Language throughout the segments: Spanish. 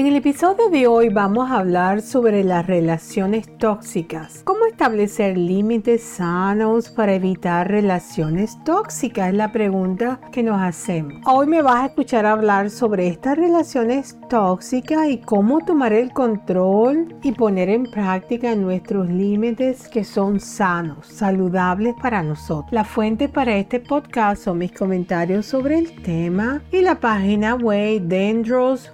En el episodio de hoy vamos a hablar sobre las relaciones tóxicas. ¿Cómo establecer límites sanos para evitar relaciones tóxicas? Es la pregunta que nos hacemos. Hoy me vas a escuchar hablar sobre estas relaciones tóxicas y cómo tomar el control y poner en práctica nuestros límites que son sanos, saludables para nosotros. La fuente para este podcast son mis comentarios sobre el tema y la página web dendros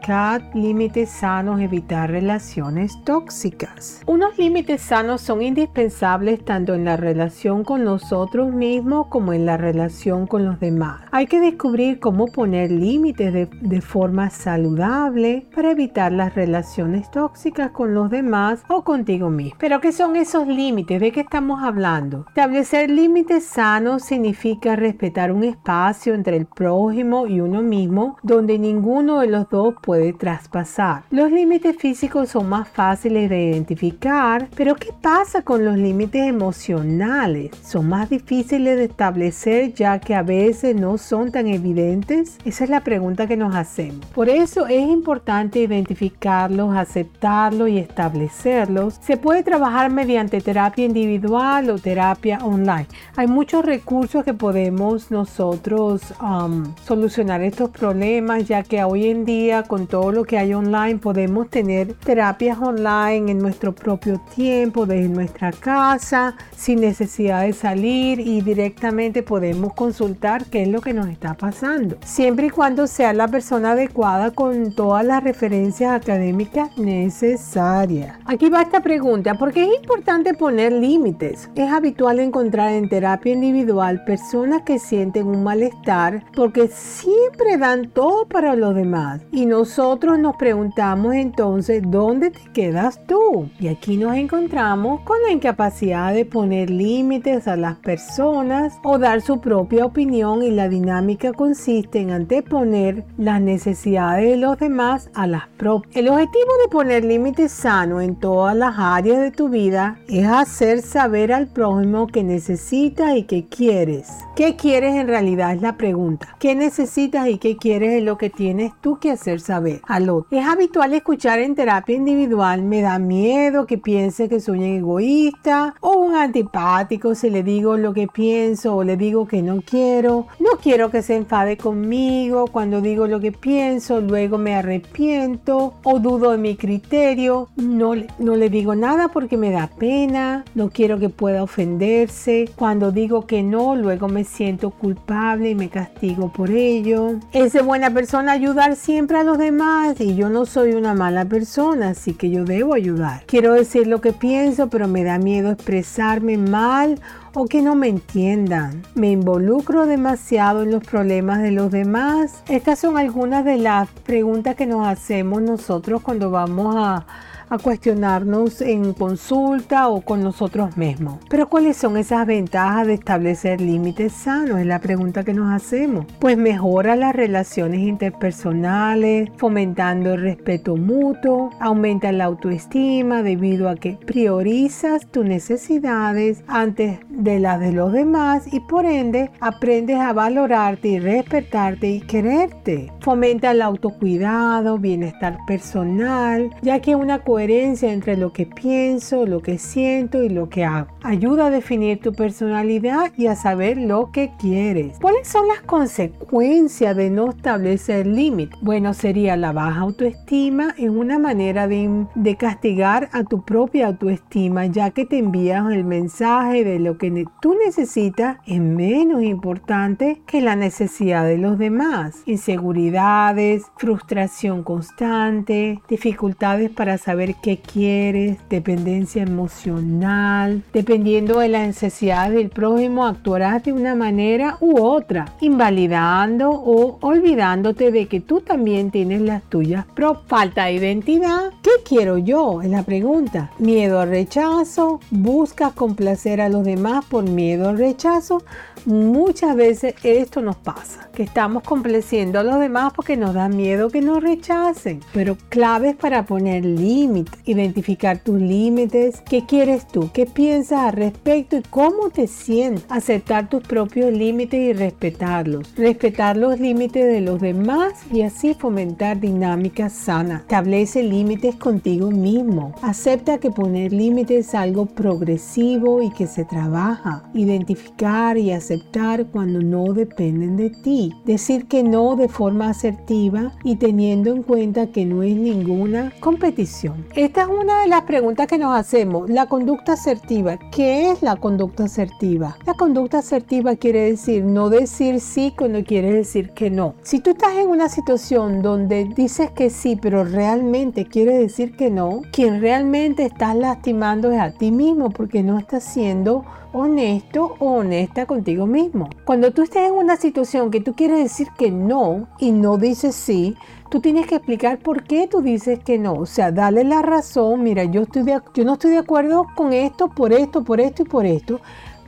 cat límites sanos, evitar relaciones tóxicas. Unos límites sanos son indispensables tanto en la relación con nosotros mismos como en la relación con los demás. Hay que descubrir cómo poner límites de, de forma saludable para evitar las relaciones tóxicas con los demás o contigo mismo. Pero ¿qué son esos límites? ¿De qué estamos hablando? Establecer límites sanos significa respetar un espacio entre el prójimo y uno mismo donde ninguno de los dos puede traspasar. Los límites físicos son más fáciles de identificar, pero ¿qué pasa con los límites emocionales? Son más difíciles de establecer ya que a veces no son tan evidentes. Esa es la pregunta que nos hacemos. Por eso es importante identificarlos, aceptarlos y establecerlos. Se puede trabajar mediante terapia individual o terapia online. Hay muchos recursos que podemos nosotros um, solucionar estos problemas ya que hoy en día con todo lo que hay online podemos tener terapias online en nuestro propio tiempo, desde nuestra casa, sin necesidad de salir y directamente podemos consultar qué es lo que nos está pasando. Siempre y cuando sea la persona adecuada con todas las referencias académicas necesarias. Aquí va esta pregunta, ¿por qué es importante poner límites? Es habitual encontrar en terapia individual personas que sienten un malestar porque siempre dan todo para los demás y nosotros nos preguntamos entonces, ¿dónde te quedas tú? Y aquí nos encontramos con la incapacidad de poner límites a las personas o dar su propia opinión y la dinámica consiste en anteponer las necesidades de los demás a las propias. El objetivo de poner límites sanos en todas las áreas de tu vida es hacer saber al prójimo que necesitas y que quieres. ¿Qué quieres en realidad es la pregunta? ¿Qué necesitas y qué quieres es lo que tienes tú que hacer saber al otro? Es habitual escuchar en terapia individual, me da miedo que piense que soy un egoísta o un antipático si le digo lo que pienso o le digo que no quiero. No quiero que se enfade conmigo cuando digo lo que pienso, luego me arrepiento o dudo de mi criterio. No, no le digo nada porque me da pena, no quiero que pueda ofenderse. Cuando digo que no, luego me siento culpable y me castigo por ello. Es de buena persona ayudar siempre a los demás y yo no soy una mala persona, así que yo debo ayudar. Quiero decir lo que pienso, pero me da miedo expresarme mal o que no me entiendan. Me involucro demasiado en los problemas de los demás. Estas son algunas de las preguntas que nos hacemos nosotros cuando vamos a a cuestionarnos en consulta o con nosotros mismos. Pero ¿cuáles son esas ventajas de establecer límites sanos? Es la pregunta que nos hacemos. Pues mejora las relaciones interpersonales, fomentando el respeto mutuo, aumenta la autoestima debido a que priorizas tus necesidades antes de las de los demás y por ende aprendes a valorarte y respetarte y quererte. Fomenta el autocuidado, bienestar personal, ya que una coherencia entre lo que pienso, lo que siento y lo que hago. Ayuda a definir tu personalidad y a saber lo que quieres. ¿Cuáles son las consecuencias de no establecer límites? Bueno, sería la baja autoestima es una manera de, de castigar a tu propia autoestima, ya que te envías el mensaje de lo que tú necesitas es menos importante que la necesidad de los demás. Inseguridades, frustración constante, dificultades para saber qué quieres, dependencia emocional. Dependiendo de las necesidades del prójimo, actuarás de una manera u otra, invalidando o olvidándote de que tú también tienes las tuyas. Falta de identidad ¿Qué quiero yo? Es la pregunta. Miedo al rechazo. ¿Buscas complacer a los demás por miedo al rechazo? Muchas veces esto nos pasa, que estamos complaciendo a los demás porque nos da miedo que nos rechacen. Pero claves para poner límites, identificar tus límites, qué quieres tú, qué piensas al respecto y cómo te sientes. Aceptar tus propios límites y respetarlos. Respetar los límites de los demás y así fomentar dinámicas sanas. Establece límites contigo mismo. Acepta que poner límites es algo progresivo y que se trabaja. Identificar y aceptar cuando no dependen de ti. Decir que no de forma asertiva y teniendo en cuenta que no es ninguna competición. Esta es una de las preguntas que nos hacemos. La conducta asertiva. ¿Qué es la conducta asertiva? La conducta asertiva quiere decir no decir sí cuando quiere decir que no. Si tú estás en una situación donde dices que sí, pero realmente quiere decir que no, quien realmente estás lastimando es a ti mismo porque no estás siendo honesto o honesta contigo mismo. Cuando tú estés en una situación que tú quieres decir que no y no dices sí, tú tienes que explicar por qué tú dices que no. O sea, dale la razón, mira, yo, estoy yo no estoy de acuerdo con esto, por esto, por esto y por esto.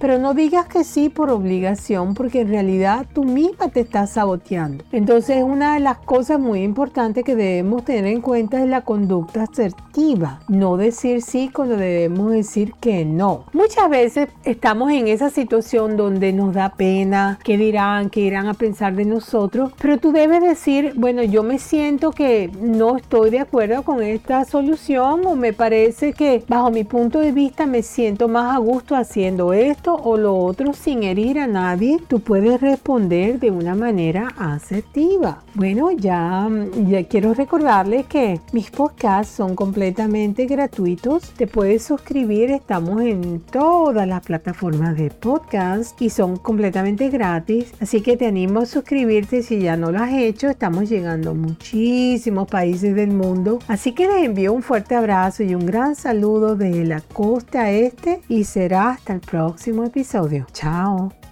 Pero no digas que sí por obligación porque en realidad tú misma te estás saboteando. Entonces una de las cosas muy importantes que debemos tener en cuenta es la conducta asertiva. No decir sí cuando debemos decir que no. Muchas veces estamos en esa situación donde nos da pena, qué dirán, qué irán a pensar de nosotros, pero tú debes decir, bueno, yo me siento que no estoy de acuerdo con esta solución o me parece que bajo mi punto de vista me siento más a gusto haciendo o lo otro sin herir a nadie, tú puedes responder de una manera asertiva. Bueno, ya, ya quiero recordarles que mis podcasts son completamente gratuitos. Te puedes suscribir, estamos en todas las plataformas de podcast y son completamente gratis. Así que te animo a suscribirte si ya no lo has hecho. Estamos llegando a muchísimos países del mundo. Así que les envío un fuerte abrazo y un gran saludo desde la costa este y será hasta el próximo episodio. Chao.